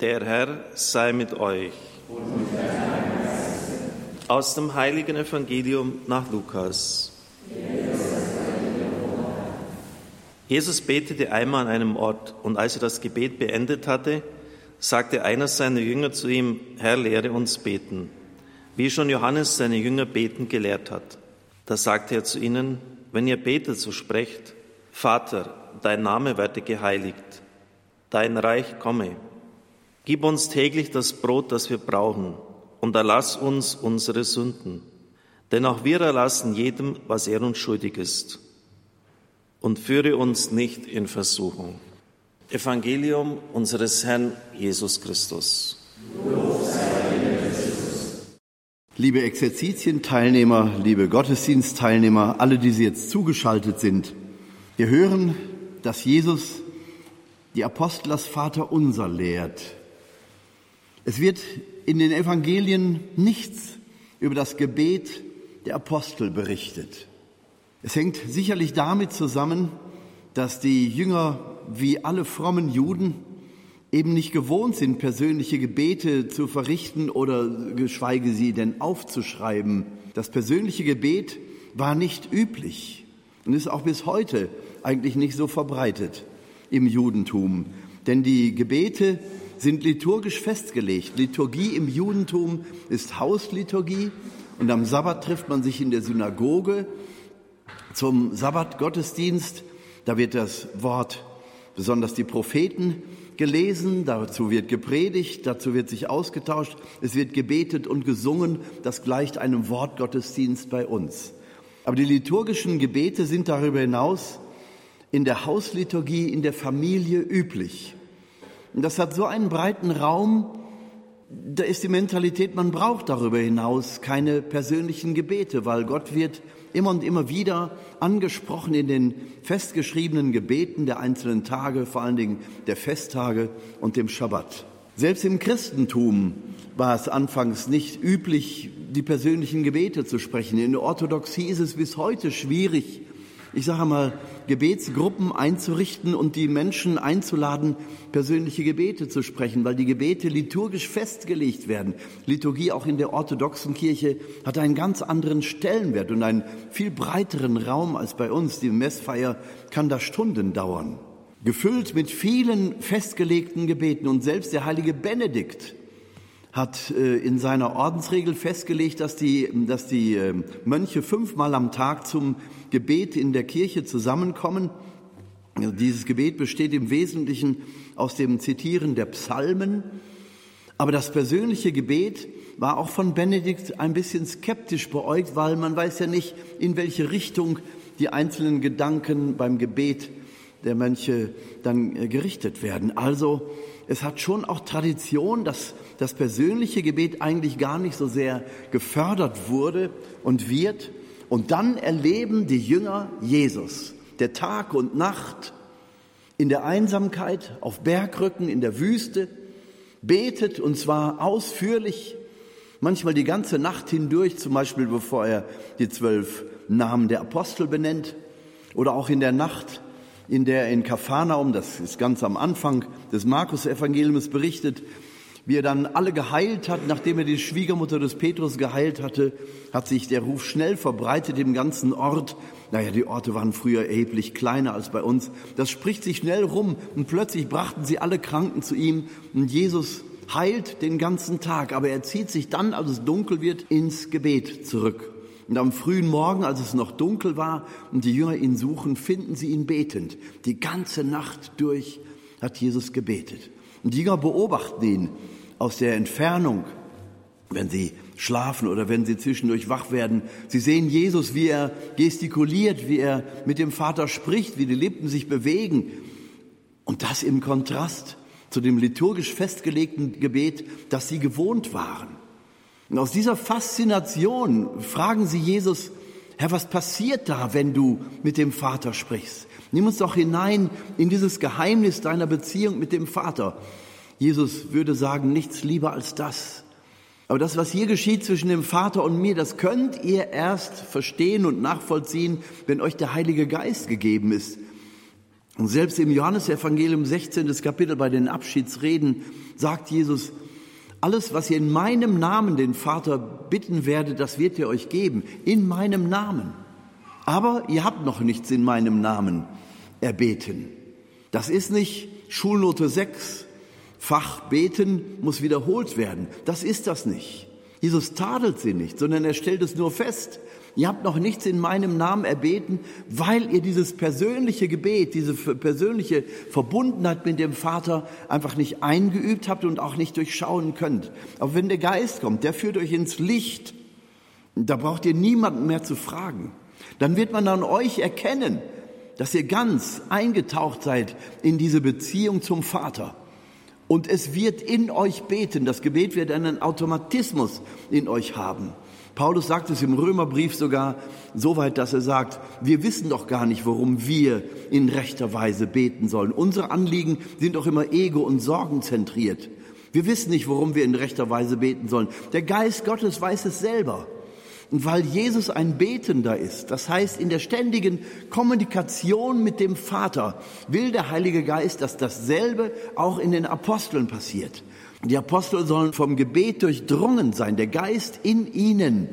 Der Herr sei mit euch. Aus dem heiligen Evangelium nach Lukas. Jesus betete einmal an einem Ort und als er das Gebet beendet hatte, sagte einer seiner Jünger zu ihm, Herr, lehre uns beten, wie schon Johannes seine Jünger beten gelehrt hat. Da sagte er zu ihnen, wenn ihr betet, so sprecht, Vater, dein Name werde geheiligt, dein Reich komme. Gib uns täglich das Brot, das wir brauchen, und erlass uns unsere Sünden. Denn auch wir erlassen jedem, was er uns schuldig ist. Und führe uns nicht in Versuchung. Evangelium unseres Herrn Jesus Christus. Liebe Exerzitienteilnehmer, liebe Gottesdienstteilnehmer, alle, die Sie jetzt zugeschaltet sind, wir hören, dass Jesus die Apostel das Vater unser lehrt. Es wird in den Evangelien nichts über das Gebet der Apostel berichtet. Es hängt sicherlich damit zusammen, dass die Jünger wie alle frommen Juden eben nicht gewohnt sind, persönliche Gebete zu verrichten oder geschweige sie denn aufzuschreiben. Das persönliche Gebet war nicht üblich und ist auch bis heute eigentlich nicht so verbreitet im Judentum. Denn die Gebete sind liturgisch festgelegt. Liturgie im Judentum ist Hausliturgie und am Sabbat trifft man sich in der Synagoge zum Sabbatgottesdienst. Da wird das Wort, besonders die Propheten, gelesen, dazu wird gepredigt, dazu wird sich ausgetauscht, es wird gebetet und gesungen, das gleicht einem Wortgottesdienst bei uns. Aber die liturgischen Gebete sind darüber hinaus in der Hausliturgie, in der Familie üblich. Und das hat so einen breiten Raum, da ist die Mentalität, man braucht darüber hinaus keine persönlichen Gebete, weil Gott wird immer und immer wieder angesprochen in den festgeschriebenen Gebeten der einzelnen Tage, vor allen Dingen der Festtage und dem Schabbat. Selbst im Christentum war es anfangs nicht üblich, die persönlichen Gebete zu sprechen. In der Orthodoxie ist es bis heute schwierig, ich sage mal, Gebetsgruppen einzurichten und die Menschen einzuladen, persönliche Gebete zu sprechen, weil die Gebete liturgisch festgelegt werden. Liturgie auch in der orthodoxen Kirche hat einen ganz anderen Stellenwert und einen viel breiteren Raum als bei uns. Die Messfeier kann da Stunden dauern. Gefüllt mit vielen festgelegten Gebeten und selbst der heilige Benedikt hat äh, in seiner Ordensregel festgelegt, dass die, dass die äh, Mönche fünfmal am Tag zum Gebet in der Kirche zusammenkommen. Dieses Gebet besteht im Wesentlichen aus dem Zitieren der Psalmen. Aber das persönliche Gebet war auch von Benedikt ein bisschen skeptisch beäugt, weil man weiß ja nicht, in welche Richtung die einzelnen Gedanken beim Gebet der Mönche dann äh, gerichtet werden. Also es hat schon auch Tradition, dass das persönliche Gebet eigentlich gar nicht so sehr gefördert wurde und wird. Und dann erleben die Jünger Jesus, der Tag und Nacht in der Einsamkeit, auf Bergrücken, in der Wüste, betet und zwar ausführlich, manchmal die ganze Nacht hindurch, zum Beispiel bevor er die zwölf Namen der Apostel benennt, oder auch in der Nacht, in der er in Kapharnaum, das ist ganz am Anfang des Markus-Evangeliums berichtet, wie er dann alle geheilt hat, nachdem er die Schwiegermutter des Petrus geheilt hatte, hat sich der Ruf schnell verbreitet im ganzen Ort. Naja, die Orte waren früher erheblich kleiner als bei uns. Das spricht sich schnell rum und plötzlich brachten sie alle Kranken zu ihm und Jesus heilt den ganzen Tag, aber er zieht sich dann, als es dunkel wird, ins Gebet zurück. Und am frühen Morgen, als es noch dunkel war und die Jünger ihn suchen, finden sie ihn betend. Die ganze Nacht durch hat Jesus gebetet. Und die Jünger beobachten ihn aus der Entfernung, wenn sie schlafen oder wenn sie zwischendurch wach werden. Sie sehen Jesus, wie er gestikuliert, wie er mit dem Vater spricht, wie die Lippen sich bewegen. Und das im Kontrast zu dem liturgisch festgelegten Gebet, das sie gewohnt waren. Und aus dieser Faszination fragen sie Jesus, Herr, was passiert da, wenn du mit dem Vater sprichst? Nimm uns doch hinein in dieses Geheimnis deiner Beziehung mit dem Vater. Jesus würde sagen, nichts lieber als das. Aber das, was hier geschieht zwischen dem Vater und mir, das könnt ihr erst verstehen und nachvollziehen, wenn euch der Heilige Geist gegeben ist. Und selbst im Johannesevangelium 16. Kapitel bei den Abschiedsreden sagt Jesus, alles, was ihr in meinem Namen den Vater bitten werdet, das wird er euch geben. In meinem Namen. Aber ihr habt noch nichts in meinem Namen erbeten. Das ist nicht Schulnote 6. Fach beten muss wiederholt werden. Das ist das nicht. Jesus tadelt sie nicht, sondern er stellt es nur fest. Ihr habt noch nichts in meinem Namen erbeten, weil ihr dieses persönliche Gebet, diese persönliche Verbundenheit mit dem Vater einfach nicht eingeübt habt und auch nicht durchschauen könnt. Aber wenn der Geist kommt, der führt euch ins Licht. Da braucht ihr niemanden mehr zu fragen. Dann wird man an euch erkennen, dass ihr ganz eingetaucht seid in diese Beziehung zum Vater. Und es wird in euch beten. Das Gebet wird einen Automatismus in euch haben. Paulus sagt es im Römerbrief sogar so weit, dass er sagt, wir wissen doch gar nicht, worum wir in rechter Weise beten sollen. Unsere Anliegen sind doch immer ego- und sorgenzentriert. Wir wissen nicht, worum wir in rechter Weise beten sollen. Der Geist Gottes weiß es selber. Und weil Jesus ein Betender ist, das heißt in der ständigen Kommunikation mit dem Vater, will der Heilige Geist, dass dasselbe auch in den Aposteln passiert. Die Apostel sollen vom Gebet durchdrungen sein. Der Geist in ihnen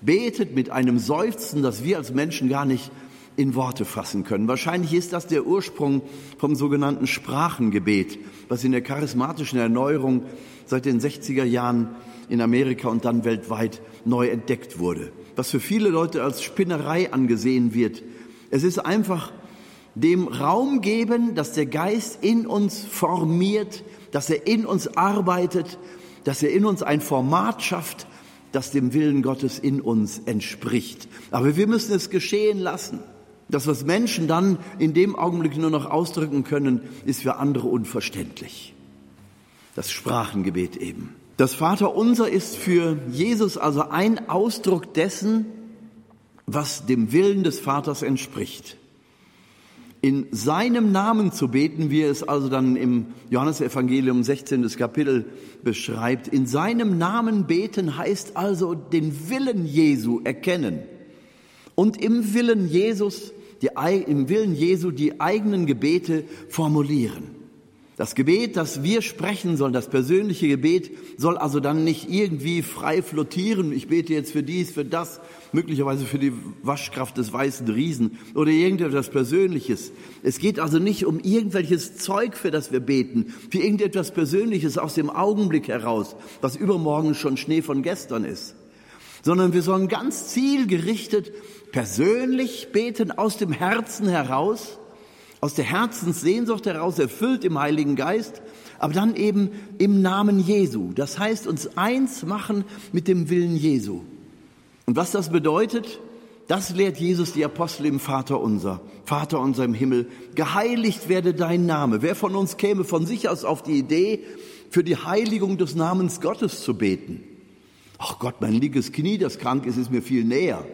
betet mit einem Seufzen, das wir als Menschen gar nicht in Worte fassen können. Wahrscheinlich ist das der Ursprung vom sogenannten Sprachengebet, was in der charismatischen Erneuerung seit den 60er Jahren in Amerika und dann weltweit neu entdeckt wurde. Was für viele Leute als Spinnerei angesehen wird. Es ist einfach dem Raum geben, dass der Geist in uns formiert, dass er in uns arbeitet, dass er in uns ein Format schafft, das dem Willen Gottes in uns entspricht. Aber wir müssen es geschehen lassen. Das, was Menschen dann in dem Augenblick nur noch ausdrücken können, ist für andere unverständlich. Das Sprachengebet eben. Das Vaterunser ist für Jesus also ein Ausdruck dessen, was dem Willen des Vaters entspricht. In seinem Namen zu beten, wie es also dann im Johannesevangelium 16. Kapitel beschreibt. In seinem Namen beten heißt also den Willen Jesu erkennen und im Willen Jesus, die, im Willen Jesu die eigenen Gebete formulieren. Das Gebet, das wir sprechen sollen, das persönliche Gebet, soll also dann nicht irgendwie frei flottieren. Ich bete jetzt für dies, für das, möglicherweise für die Waschkraft des weißen Riesen oder irgendetwas Persönliches. Es geht also nicht um irgendwelches Zeug, für das wir beten, für irgendetwas Persönliches aus dem Augenblick heraus, was übermorgen schon Schnee von gestern ist, sondern wir sollen ganz zielgerichtet persönlich beten aus dem Herzen heraus aus der Herzenssehnsucht heraus, erfüllt im Heiligen Geist, aber dann eben im Namen Jesu. Das heißt, uns eins machen mit dem Willen Jesu. Und was das bedeutet, das lehrt Jesus die Apostel im Vater unser. Vater unser im Himmel, geheiligt werde dein Name. Wer von uns käme von sich aus auf die Idee, für die Heiligung des Namens Gottes zu beten? Ach Gott, mein linkes Knie, das krank ist, ist mir viel näher.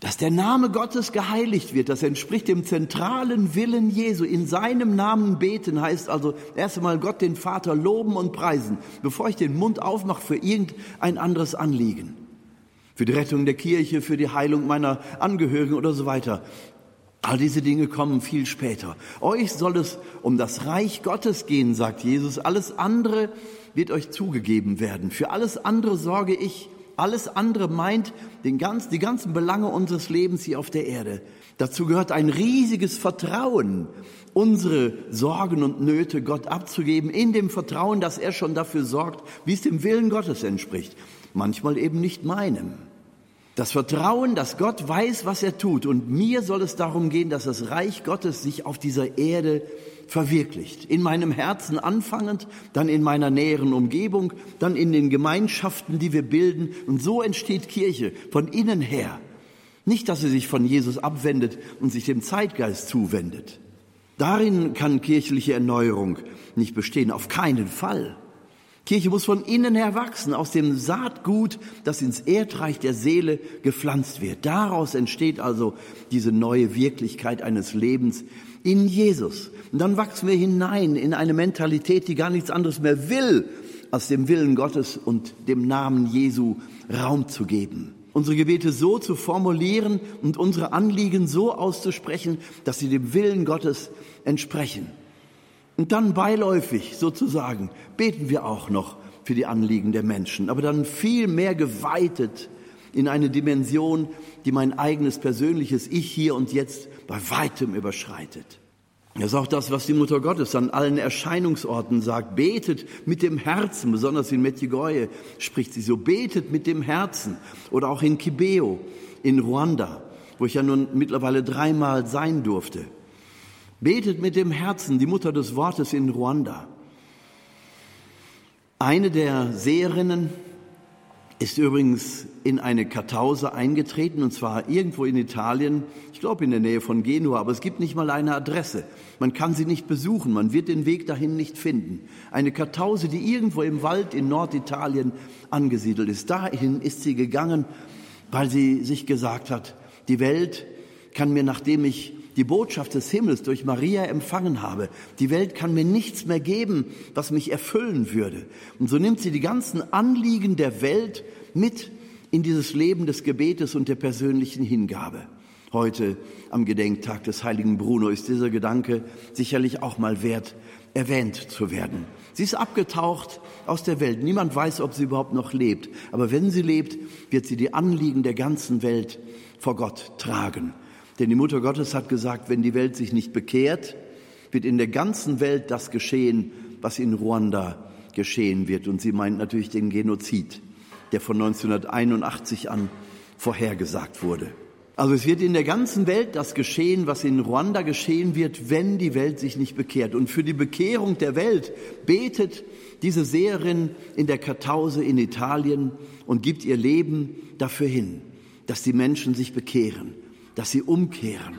Dass der Name Gottes geheiligt wird, das entspricht dem zentralen Willen Jesu. In seinem Namen beten heißt also erst einmal Gott den Vater loben und preisen, bevor ich den Mund aufmache für irgendein anderes Anliegen. Für die Rettung der Kirche, für die Heilung meiner Angehörigen oder so weiter. All diese Dinge kommen viel später. Euch soll es um das Reich Gottes gehen, sagt Jesus. Alles andere wird euch zugegeben werden. Für alles andere sorge ich. Alles andere meint den ganz, die ganzen Belange unseres Lebens hier auf der Erde. Dazu gehört ein riesiges Vertrauen, unsere Sorgen und Nöte Gott abzugeben, in dem Vertrauen, dass er schon dafür sorgt, wie es dem Willen Gottes entspricht. Manchmal eben nicht meinem. Das Vertrauen, dass Gott weiß, was er tut. Und mir soll es darum gehen, dass das Reich Gottes sich auf dieser Erde verwirklicht. In meinem Herzen anfangend, dann in meiner näheren Umgebung, dann in den Gemeinschaften, die wir bilden. Und so entsteht Kirche von innen her. Nicht, dass sie sich von Jesus abwendet und sich dem Zeitgeist zuwendet. Darin kann kirchliche Erneuerung nicht bestehen, auf keinen Fall. Kirche muss von innen her wachsen, aus dem Saatgut, das ins Erdreich der Seele gepflanzt wird. Daraus entsteht also diese neue Wirklichkeit eines Lebens, in Jesus. Und dann wachsen wir hinein in eine Mentalität, die gar nichts anderes mehr will, als dem Willen Gottes und dem Namen Jesu Raum zu geben. unsere Gebete so zu formulieren und unsere Anliegen so auszusprechen, dass sie dem Willen Gottes entsprechen. Und dann beiläufig sozusagen beten wir auch noch für die Anliegen der Menschen, aber dann viel mehr geweitet in eine Dimension, die mein eigenes persönliches Ich hier und jetzt bei weitem überschreitet. Das ist auch das, was die Mutter Gottes an allen Erscheinungsorten sagt. Betet mit dem Herzen, besonders in Medjugorje spricht sie so, betet mit dem Herzen. Oder auch in Kibeo in Ruanda, wo ich ja nun mittlerweile dreimal sein durfte. Betet mit dem Herzen, die Mutter des Wortes in Ruanda. Eine der Seherinnen ist übrigens in eine Kartause eingetreten, und zwar irgendwo in Italien, ich glaube in der Nähe von Genua, aber es gibt nicht mal eine Adresse. Man kann sie nicht besuchen, man wird den Weg dahin nicht finden. Eine Kartause, die irgendwo im Wald in Norditalien angesiedelt ist. Dahin ist sie gegangen, weil sie sich gesagt hat, die Welt kann mir, nachdem ich die Botschaft des Himmels durch Maria empfangen habe. Die Welt kann mir nichts mehr geben, was mich erfüllen würde. Und so nimmt sie die ganzen Anliegen der Welt mit in dieses Leben des Gebetes und der persönlichen Hingabe. Heute am Gedenktag des heiligen Bruno ist dieser Gedanke sicherlich auch mal wert, erwähnt zu werden. Sie ist abgetaucht aus der Welt. Niemand weiß, ob sie überhaupt noch lebt. Aber wenn sie lebt, wird sie die Anliegen der ganzen Welt vor Gott tragen. Denn die Mutter Gottes hat gesagt, wenn die Welt sich nicht bekehrt, wird in der ganzen Welt das geschehen, was in Ruanda geschehen wird. Und sie meint natürlich den Genozid, der von 1981 an vorhergesagt wurde. Also es wird in der ganzen Welt das geschehen, was in Ruanda geschehen wird, wenn die Welt sich nicht bekehrt. Und für die Bekehrung der Welt betet diese Seherin in der Kartause in Italien und gibt ihr Leben dafür hin, dass die Menschen sich bekehren dass sie umkehren.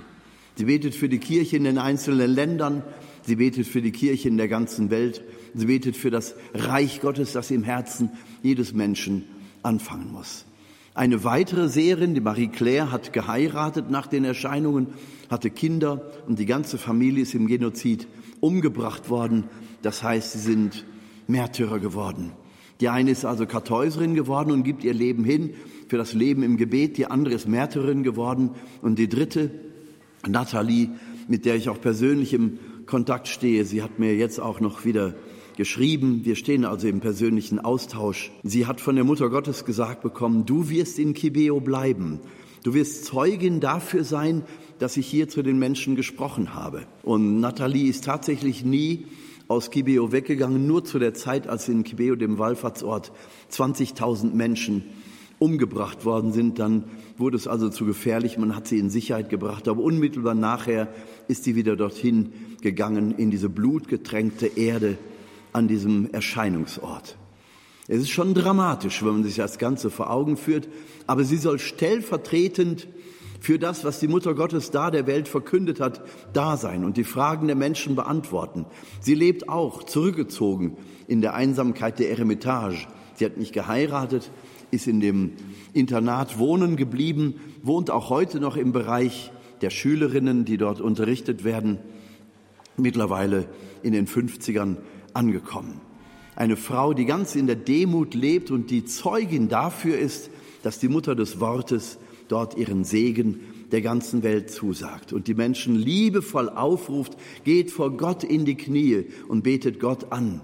Sie betet für die Kirche in den einzelnen Ländern, sie betet für die Kirche in der ganzen Welt, sie betet für das Reich Gottes, das im Herzen jedes Menschen anfangen muss. Eine weitere Seherin, die Marie Claire, hat geheiratet nach den Erscheinungen, hatte Kinder und die ganze Familie ist im Genozid umgebracht worden. Das heißt, sie sind Märtyrer geworden. Die eine ist also Kartäuserin geworden und gibt ihr Leben hin für das Leben im Gebet. Die andere ist Märtyrerin geworden. Und die dritte, Nathalie, mit der ich auch persönlich im Kontakt stehe, sie hat mir jetzt auch noch wieder geschrieben. Wir stehen also im persönlichen Austausch. Sie hat von der Mutter Gottes gesagt bekommen, du wirst in Kibeo bleiben. Du wirst Zeugin dafür sein, dass ich hier zu den Menschen gesprochen habe. Und Nathalie ist tatsächlich nie aus Kibeo weggegangen, nur zu der Zeit, als in Kibeo, dem Wallfahrtsort, 20.000 Menschen umgebracht worden sind, dann wurde es also zu gefährlich. Man hat sie in Sicherheit gebracht, aber unmittelbar nachher ist sie wieder dorthin gegangen, in diese blutgetränkte Erde an diesem Erscheinungsort. Es ist schon dramatisch, wenn man sich das Ganze vor Augen führt, aber sie soll stellvertretend für das, was die Mutter Gottes da der Welt verkündet hat, da sein und die Fragen der Menschen beantworten. Sie lebt auch zurückgezogen in der Einsamkeit der Eremitage. Sie hat nicht geheiratet, ist in dem Internat wohnen geblieben, wohnt auch heute noch im Bereich der Schülerinnen, die dort unterrichtet werden, mittlerweile in den 50ern angekommen. Eine Frau, die ganz in der Demut lebt und die Zeugin dafür ist, dass die Mutter des Wortes dort ihren Segen der ganzen Welt zusagt und die Menschen liebevoll aufruft, geht vor Gott in die Knie und betet Gott an,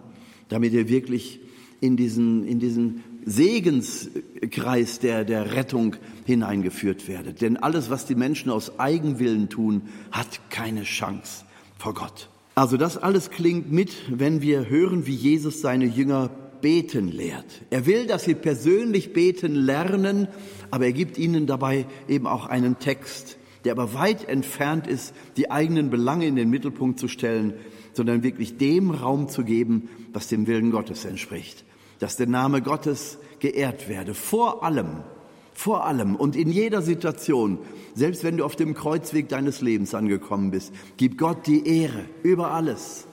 damit ihr wirklich in diesen, in diesen Segenskreis der, der Rettung hineingeführt werdet. Denn alles, was die Menschen aus Eigenwillen tun, hat keine Chance vor Gott. Also das alles klingt mit, wenn wir hören, wie Jesus seine Jünger beten lehrt. Er will, dass sie persönlich beten lernen, aber er gibt ihnen dabei eben auch einen Text, der aber weit entfernt ist, die eigenen Belange in den Mittelpunkt zu stellen, sondern wirklich dem Raum zu geben, was dem Willen Gottes entspricht dass der Name Gottes geehrt werde, vor allem, vor allem und in jeder Situation, selbst wenn du auf dem Kreuzweg deines Lebens angekommen bist, gib Gott die Ehre über alles.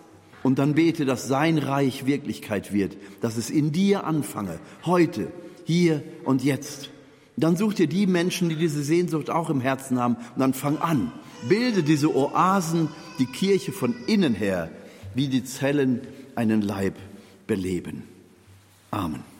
Und dann bete, dass sein Reich Wirklichkeit wird, dass es in dir anfange, heute, hier und jetzt. Dann such dir die Menschen, die diese Sehnsucht auch im Herzen haben, und dann fang an. Bilde diese Oasen, die Kirche von innen her, wie die Zellen einen Leib beleben. Amen.